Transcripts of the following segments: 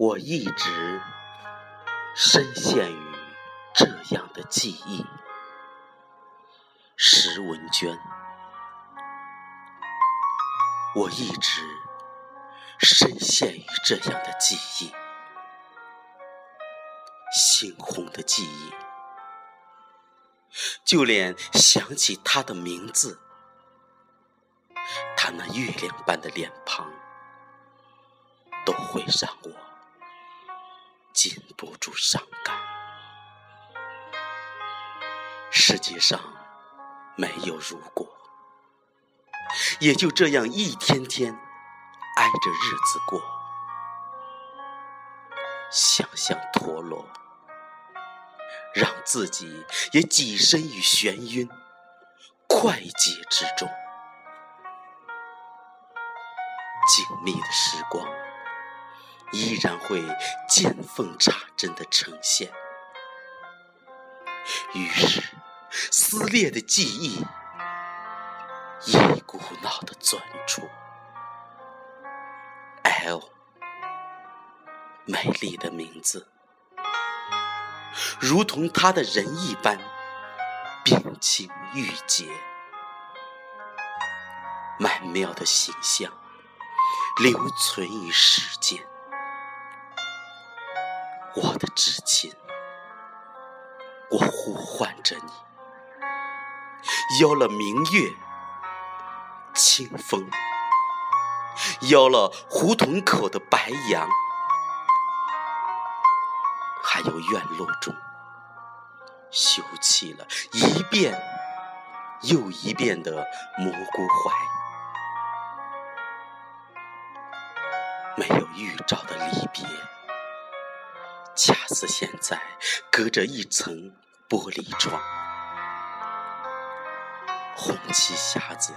我一直深陷于这样的记忆。石文娟，我一直深陷于这样的记忆，猩红的记忆，就连想起他的名字，他那月亮般的脸庞，都会让我。禁不住伤感。世界上没有如果，也就这样一天天挨着日子过。想象陀螺，让自己也跻身于眩晕、快捷之中。静谧的时光。依然会见缝插针的呈现，于是撕裂的记忆一股脑的钻出。L，美丽的名字，如同他的人一般冰清玉洁，曼妙的形象留存于世间。我的至亲，我呼唤着你，邀了明月、清风，邀了胡同口的白杨，还有院落中修起了一遍又一遍的蘑菇槐，没有预兆的离别。恰似现在隔着一层玻璃窗，红旗匣子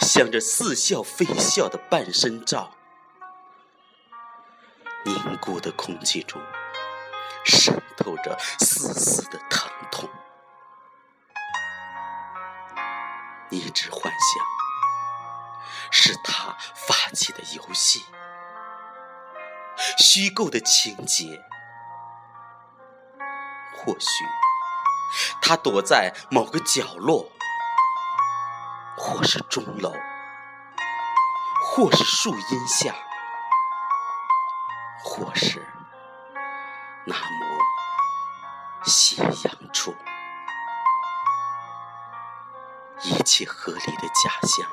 向着似笑非笑的半身照，凝固的空气中渗透着丝丝的疼痛。你只幻想是他发起的游戏。虚构的情节，或许他躲在某个角落，或是钟楼，或是树荫下，或是那抹斜阳处，一切合理的假象，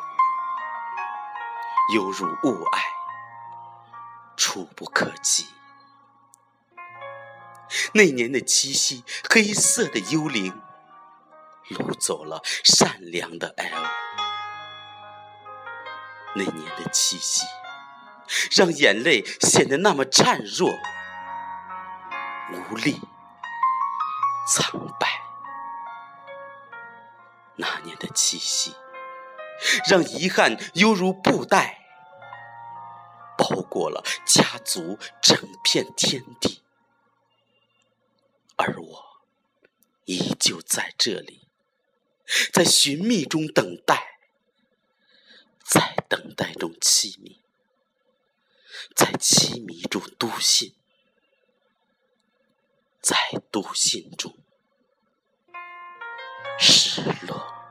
犹如雾霭。触不可及。那年的七夕，黑色的幽灵掳走了善良的 L。那年的七夕，让眼泪显得那么孱弱、无力、苍白。那年的七夕，让遗憾犹如布袋。包裹了家族整片天地，而我依旧在这里，在寻觅中等待，在等待中凄迷，在凄迷中笃信，在笃信中失落。